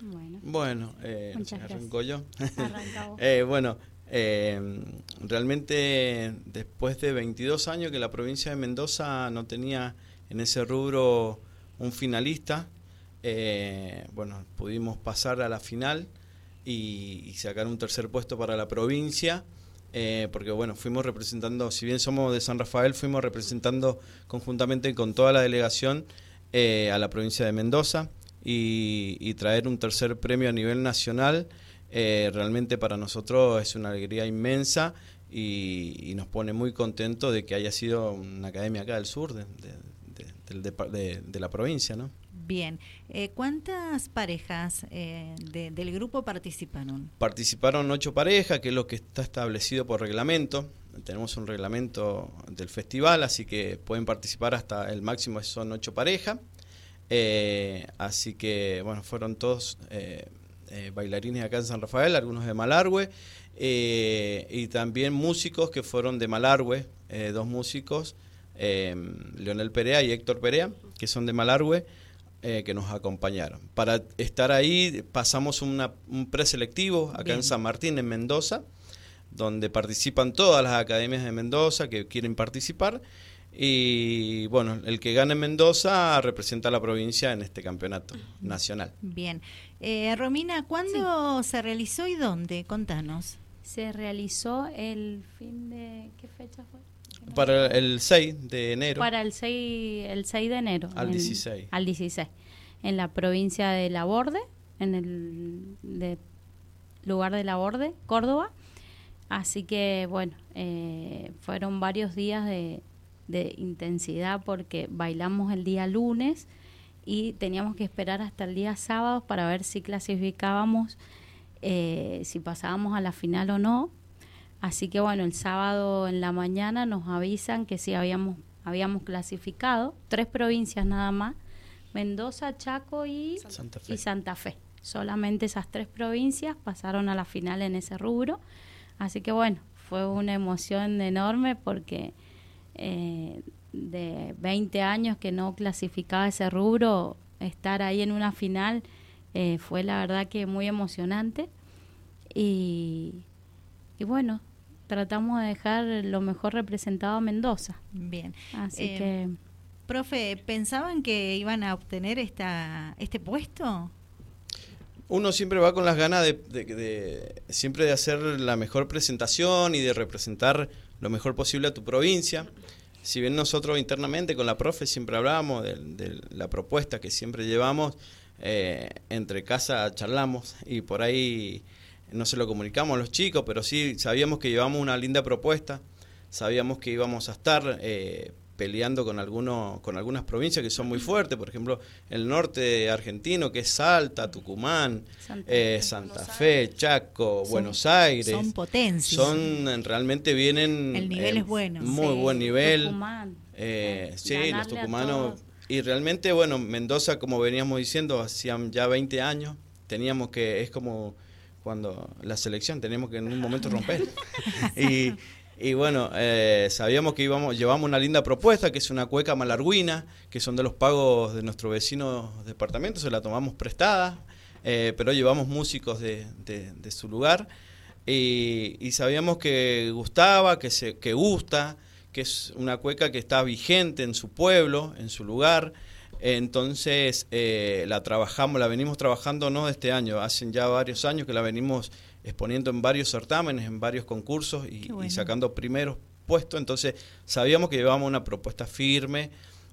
Bueno, Bueno, eh, Muchas gracias. arranco yo. Arranca. Eh, bueno, eh, realmente después de 22 años que la provincia de Mendoza no tenía en ese rubro un finalista, eh, bueno, pudimos pasar a la final y, y sacar un tercer puesto para la provincia. eh, porque bueno, fuimos representando, si bien somos de San Rafael, fuimos representando conjuntamente con toda la delegación eh, a la provincia de Mendoza y, y traer un tercer premio a nivel nacional eh, realmente para nosotros es una alegría inmensa y, y nos pone muy contentos de que haya sido una academia acá del sur de, de- de- de- de la provincia, ¿no? Bien. Eh, ¿Cuántas parejas eh, de- del grupo participaron? Participaron ocho parejas, que es lo que está establecido por reglamento. Tenemos un reglamento del festival, así que pueden participar hasta el máximo son ocho parejas. Eh, así que, bueno, fueron todos eh, eh, bailarines acá en San Rafael, algunos de Malargüe, eh, y también músicos que fueron de Malargüe, dos músicos, Leonel Perea y Héctor Perea, que son de Malargüe, que nos acompañaron. Para estar ahí pasamos una- un preselectivo acá Bien. en San Martín, en Mendoza, donde participan todas las academias de Mendoza que quieren participar. Y bueno, el que gane en Mendoza representa a la provincia en este campeonato nacional. Bien. Eh, Romina, ¿cuándo se realizó y dónde? Contanos. Se realizó el fin de... ¿Qué fecha fue? Para el 6 de enero. Para el 6, el 6 de enero. Al en- 16. Al 16. En la provincia de Laborde, en el de- lugar de Laborde, Córdoba. Así que, bueno, eh, fueron varios días de, de intensidad porque bailamos el día lunes y teníamos que esperar hasta el día sábado para ver si clasificábamos, eh, si pasábamos a la final o no. Así que bueno, el sábado en la mañana nos avisan que sí habíamos, habíamos clasificado, tres provincias nada más, Mendoza, Chaco y Santa Fe. y Santa Fe. Solamente esas tres provincias pasaron a la final en ese rubro. Así que bueno, fue una emoción enorme porque eh, de 20 años que no clasificaba ese rubro, estar ahí en una final eh, fue la verdad que muy emocionante. Y, y bueno, tratamos de dejar lo mejor representado a Mendoza. Bien. Así Eh, que... Profe, ¿pensaban que iban a obtener esta, este puesto? Uno siempre va con las ganas de, de- de- siempre de hacer la mejor presentación y de representar lo mejor posible a tu provincia. Si bien nosotros internamente con la profe siempre hablamos de, de la propuesta que siempre llevamos, eh, entre casa charlamos y por ahí no se lo comunicamos a los chicos, pero sí sabíamos que llevamos una linda propuesta, sabíamos que íbamos a estar eh, peleando con algunos con algunas provincias que son muy fuertes, por ejemplo, el norte argentino que es Salta, Tucumán, Santa eh, Fe. Santa Fe, Chaco, Son- Buenos Aires. Son potencias. Son realmente vienen El nivel eh, es bueno. Muy Sí, buen nivel. Tucumán. Eh, Eh, sí, los tucumanos. Y realmente, bueno, Mendoza, como veníamos diciendo, hacían ya 20 años, teníamos que, es como cuando la selección, teníamos que en un momento romper. y, y bueno, eh, sabíamos que íbamos, llevamos una linda propuesta, que es una cueca malarguina, que son de los pagos de nuestro vecino departamento, se la tomamos prestada, eh, pero llevamos músicos de, de- de su lugar. Y, sabíamos que gustaba, que, se, que gusta, que es una cueca que está vigente en su pueblo, en su lugar. Entonces eh, la trabajamos, la venimos trabajando no este año, hacen ya varios años que la venimos exponiendo en varios certámenes, en varios concursos y, Qué bueno. y sacando primeros puestos. Entonces sabíamos que llevábamos una propuesta firme,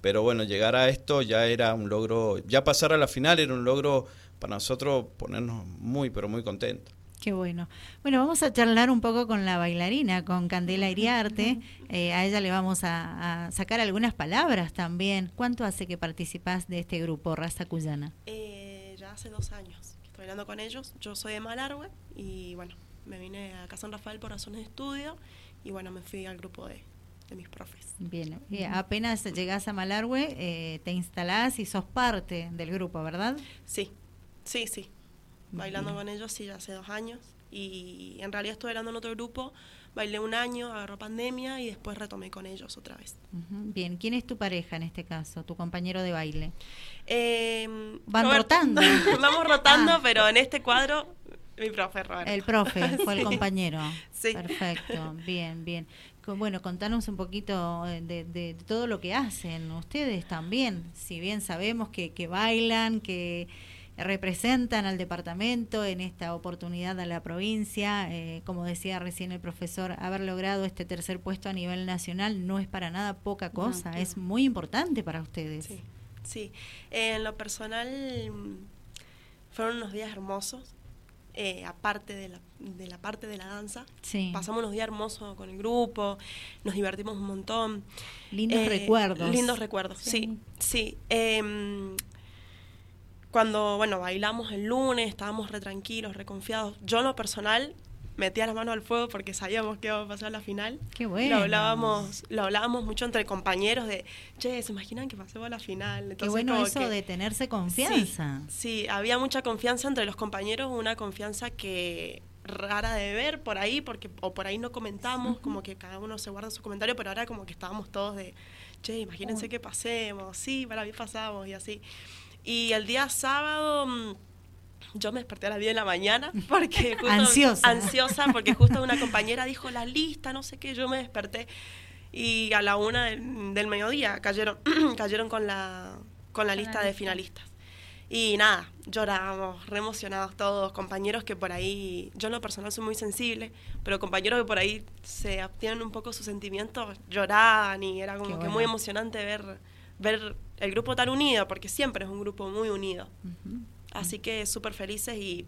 pero bueno, llegar a esto ya era un logro, ya pasar a la final era un logro para nosotros ponernos muy, pero muy contentos. Qué bueno. Bueno, vamos a charlar un poco con la bailarina, con Candela Iriarte. Eh, a ella le vamos a, a sacar algunas palabras también. ¿Cuánto hace que participás de este grupo, Raza Cuyana? Eh, ya hace dos años estoy bailando con ellos. Yo soy de Malargüe y bueno, me vine a San Rafael por razones de estudio y bueno, me fui al grupo de, de mis profes. Bien, eh, apenas llegás a Malargüe, eh, te instalás y sos parte del grupo, ¿verdad? Sí, sí, sí. Bailando con ellos sí, ya hace dos años. Y en realidad estuve bailando en otro grupo, bailé un año, agarró pandemia y después retomé con ellos otra vez. Bien, ¿quién es tu pareja en este caso, tu compañero de baile? Eh, Van rotando. Vamos rotando, Ah. pero en este cuadro, mi profe Roberto. El profe fue el compañero. Sí. Perfecto, bien, bien. Bueno, contanos un poquito eh, de, de todo lo que hacen ustedes también. Si bien sabemos que, que bailan, que representan al departamento en esta oportunidad a la provincia, eh, como decía recién el profesor, haber logrado este tercer puesto a nivel nacional no es para nada poca cosa, es muy importante para ustedes. Sí, sí. Eh, en lo personal, fueron unos días hermosos, eh, aparte de la, de la parte de la danza. Sí. Pasamos unos días hermosos con el grupo, nos divertimos un montón. Lindos Eh, recuerdos. Lindos recuerdos, sí, Sí. sí. Em, cuando, bueno, bailamos el lunes, estábamos re tranquilos, re confiados. Yo en lo personal metía las manos al fuego porque sabíamos que iba a pasar la final. Qué bueno. Lo hablábamos, lo hablábamos mucho entre compañeros de, che, ¿se imaginan que pasemos a la final? Qué bueno como eso que- de tenerse confianza. Sí, sí, había mucha confianza entre los compañeros, una confianza que rara de ver por ahí, porque o por ahí no comentamos, como que cada uno se guarda su comentario, pero ahora como que estábamos todos de, che, imagínense que pasemos, sí, para bien pasamos y así. Y el día sábado mm, yo me desperté a las 10 de la mañana porque justo, Ansiosa. ansiosa porque justo una compañera dijo la lista, no sé qué, yo me desperté y a la una del, del mediodía cayeron cayeron con la con la lista de lista. finalistas. Y nada, llorábamos, re emocionados todos, compañeros que por ahí, yo en lo personal soy muy sensible, pero compañeros que por ahí se abstienen un poco sus sentimientos, lloraban y era como Qué que bueno. muy emocionante ver, ver el grupo tan unido, porque siempre es un grupo muy unido. Así que súper felices y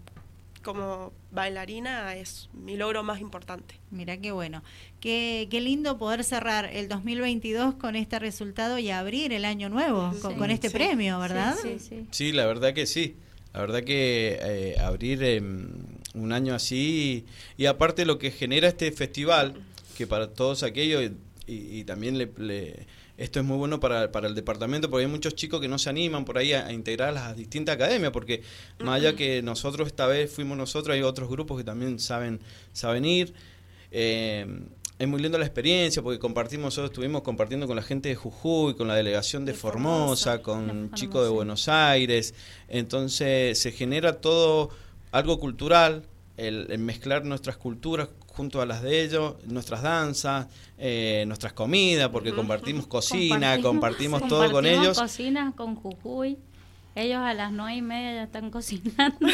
como bailarina es mi logro más importante. Mira qué bueno. Qué, qué lindo poder cerrar el 2022 con este resultado y abrir el año nuevo con, Sí. con este Sí. premio, ¿verdad? Sí, sí, sí. Sí, la verdad que sí. La verdad que eh, abrir em, un año así y, aparte lo que genera este festival, que para todos aquellos, y, y también le, le- esto es muy bueno para, para el departamento, porque hay muchos chicos que no se animan por ahí a, a integrar a las distintas academias, porque más allá que nosotros esta vez fuimos nosotros, hay otros grupos que también saben, saben ir. Eh, es muy linda la experiencia porque compartimos, nosotros estuvimos compartiendo con la gente de Jujuy, con la delegación de, De Formosa, Formosa. con De chicos de Buenos Aires. Entonces se genera todo algo cultural, el, el mezclar nuestras culturas junto a las de ellos, nuestras danzas, eh, nuestras comidas, porque compartimos cocina, compartimos, todo con ellos. cocina con Jujuy. Ellos a las nueve y media ya están cocinando.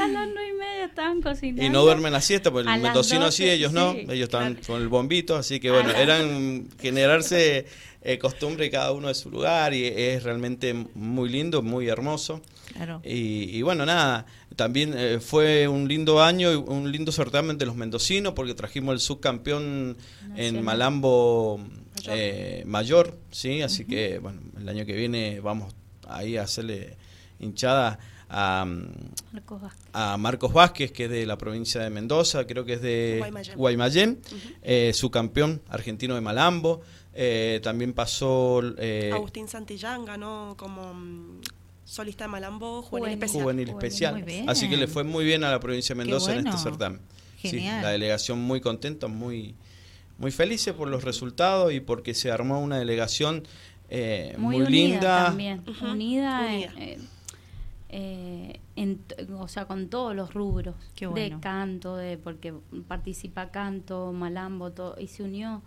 a las nueve y media estaban cocinando. Y no duermen la siesta, porque A el mendocino 12, sí, ellos no, ellos están claro. con el bombito, así que bueno, eran generarse eh, costumbre cada uno de su lugar y es realmente muy lindo, muy hermoso. Claro. Y, y bueno, nada, también eh, fue un lindo año y un lindo certamen de los mendocinos porque trajimos el subcampeón en. Malambo Mayor. eh, mayor, sí, así que bueno, el año que viene vamos ahí a hacerle hinchada a, Marcos Vázquez. a Marcos Vázquez, que es de la provincia de Mendoza, creo que es de Guaymallén. Guaymallén, eh, su campeón argentino de Malambo. Eh, también pasó eh, Agustín Santillán ganó como mm, solista de Malambo juvenil, Juvenil. especial. juvenil especial. muy bien. Así que le fue muy bien a la provincia de Mendoza en este certamen. Sí, la delegación muy contenta, muy, muy felices por los resultados y porque se armó una delegación eh, muy, muy, unida linda. también unida, unida. eh, eh, en o sea con todos los rubros Qué bueno. de canto de porque participa canto malambo todo y se unió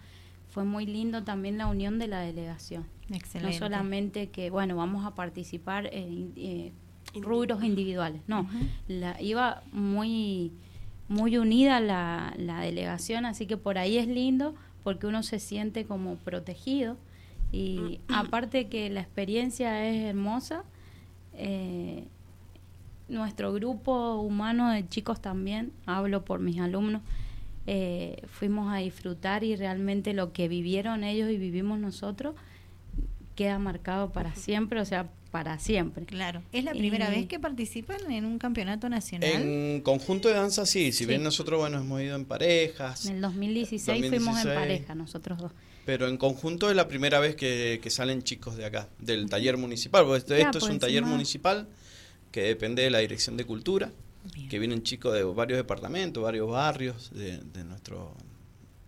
fue muy lindo también la unión de la delegación. Excelente. no solamente que bueno vamos a participar en eh, rubros individuales no. La iba muy muy unida la, la delegación así que por ahí es lindo porque uno se siente como protegido. Y aparte que la experiencia es hermosa eh, nuestro grupo humano de chicos también hablo por mis alumnos eh, fuimos a disfrutar y realmente lo que vivieron ellos y vivimos nosotros queda marcado para siempre o sea para siempre Claro. ¿Es la primera Y- vez que participan en un campeonato nacional? En conjunto de danza sí, si Sí. bien nosotros bueno hemos ido en parejas, en el 2016, fuimos 2016. en pareja nosotros dos pero en conjunto es la primera vez que, que salen chicos de acá, del taller municipal. porque Esto, Ya, esto es pues, un taller encima- municipal que depende de la Dirección de Cultura. Bien. que vienen chicos de varios departamentos, varios barrios de, de nuestro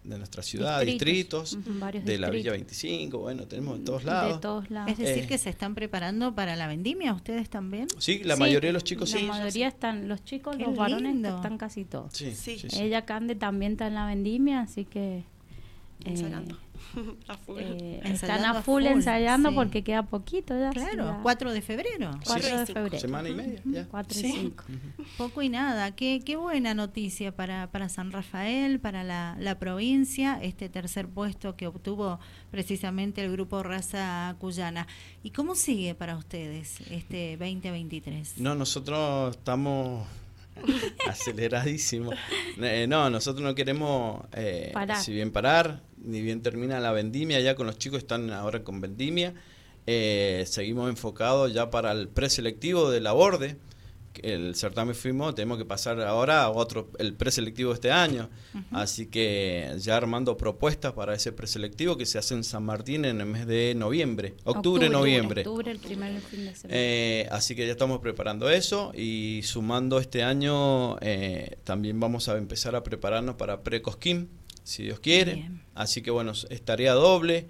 de nuestra ciudad, distritos, Distritos. Ujú, varios de la Villa distritos. 25, bueno, tenemos de todos lados. De todos lados. Es decir, Eh. que se están preparando para la vendimia, ¿ustedes también? Sí, la Sí, mayoría de los chicos La sí. mayoría están, los chicos, Qué los varones están casi todos. Sí, Sí. sí, sí. Ella Cande también está en la vendimia, así que eh. A full. eh, están a a full, full, ensayando sí. porque queda poquito ya. Claro, ya. 4 de febrero. Sí, 4 de sí. febrero. Semana y media, ya. 4 y Sí. 5. Poco y nada. Qué, qué buena noticia para, para San Rafael, para la, la provincia, este tercer puesto que obtuvo precisamente el grupo Raza Cuyana. ¿Y cómo sigue para ustedes este 2023? No, nosotros estamos aceleradísimos. Eh, no, nosotros no queremos, eh, Parar. si bien parar, ni bien termina la vendimia, ya con los chicos están ahora con vendimia, eh, seguimos enfocados ya para el preselectivo de la borde. El certamen fuimos, tenemos que pasar ahora a otro, el preselectivo de este año. Así que ya armando propuestas para ese preselectivo que se hace en San Martín en el mes de noviembre, octubre, noviembre. Octubre, el primer fin de semana. Eh, así que ya estamos preparando eso y sumando este año eh, también vamos a empezar a prepararnos para Precosquín, si Dios quiere. Bien. Así que bueno, es tarea doble,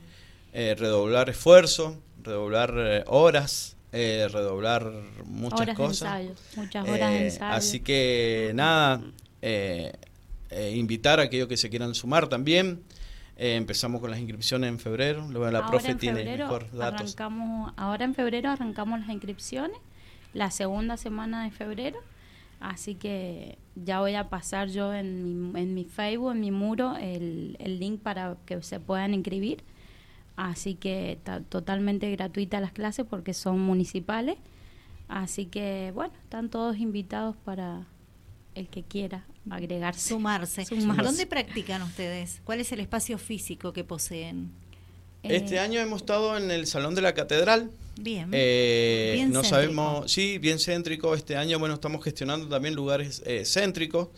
eh, redoblar esfuerzo, redoblar horas, eh, redoblar muchas horas cosas. de ensayo, muchas horas de Eh, ensayo. Así que nada, eh, eh, invitar a aquellos que se quieran sumar también. Eh, empezamos con las inscripciones en febrero. Luego la ahora profe en tiene mejor datos. arrancamos, ahora en febrero arrancamos las inscripciones, la segunda semana de febrero, así que ya voy a pasar yo en mi, en mi Facebook, en mi muro, el, el link para que se puedan inscribir. Así que está totalmente gratuita las clases porque son municipales. Así que bueno, están todos invitados para el que quiera agregarse. Sumarse. Sumarse. ¿Dónde practican ustedes? ¿Cuál es el espacio físico que poseen? Este Eh, año hemos estado en el Salón de la Catedral. Bien. Eh, Bien no céntrico. sabemos, sí, bien céntrico. Este año, bueno, estamos gestionando también lugares eh, céntricos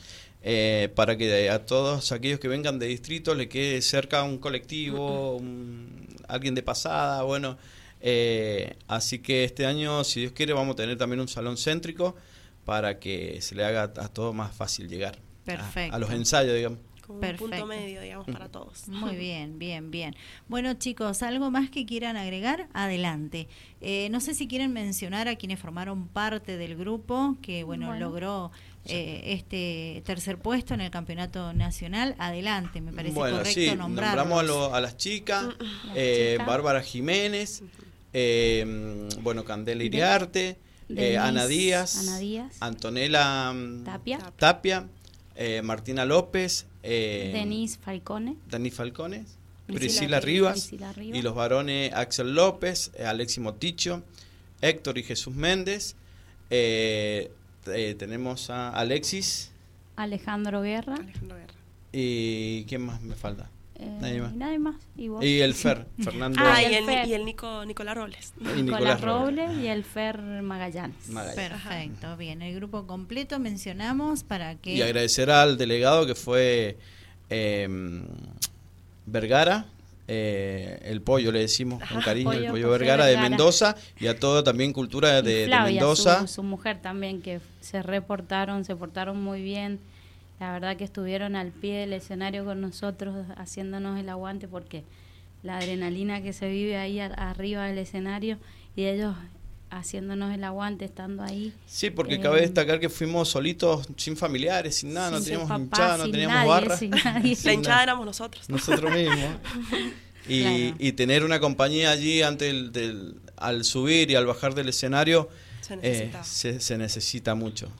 eh, para que a todos aquellos que vengan de distrito le quede cerca un colectivo, un- alguien de pasada, bueno. eh, así que este año, si Dios quiere, vamos a tener también un salón céntrico para que se le haga a todo más fácil llegar a- los ensayos, digamos. Como un punto medio, digamos, para todos. Muy bien, bien, bien. Bueno, chicos, ¿algo más que quieran agregar? Adelante. Eh, no sé si quieren mencionar a quienes formaron parte del grupo que, bueno, Bueno. logró eh, este tercer puesto en el campeonato nacional. Adelante, me parece bueno, correcto sí, nombrarlos. nombramos a, lo- a las chicas, Las eh, chicas. Bárbara Jiménez, eh, bueno, Candela Iriarte, eh, Ana Díaz, Ana Díaz. Antonella mm, Tapia. Tapia, eh, Martina López, eh, Denise Falcone. Rivas, Priscila Rivas. y los varones Axel López, eh, Alexi Moticho, Héctor y Jesús Méndez. eh, eh, tenemos a Alexis Alejandro Guerra. Alejandro Guerra. y ¿quién más me falta? Eh, Nadie más. y nadie más. Y vos. Y el Fer, Fernando Ah, y el Fer. y el Nico, Nicolás Robles. y Nicolás, Nicolás Robles y el Fer Magallanes. Magallanes. Perfecto, bien. El grupo completo mencionamos para que... Y agradecer al delegado que fue eh, Vergara, eh, el pollo le decimos con cariño, el Pollo Vergara de. Mendoza y a todo también cultura Y de, de Flavia, Mendoza. Su, su mujer también, que se reportaron, se portaron muy bien. La verdad que estuvieron al pie del escenario con nosotros haciéndonos el aguante porque la adrenalina que se vive ahí a- arriba del escenario y ellos haciéndonos el aguante estando ahí. Sí, porque Eh, cabe destacar que fuimos solitos, sin familiares, sin nada, no teníamos papá, hinchada, no teníamos nadie, barra. sin nadie. sin La hinchada éramos nosotros. nosotros mismos. Y, Claro. y tener una compañía allí ante el, del, al subir y al bajar del escenario Se eh, necesita. se, se necesita mucho.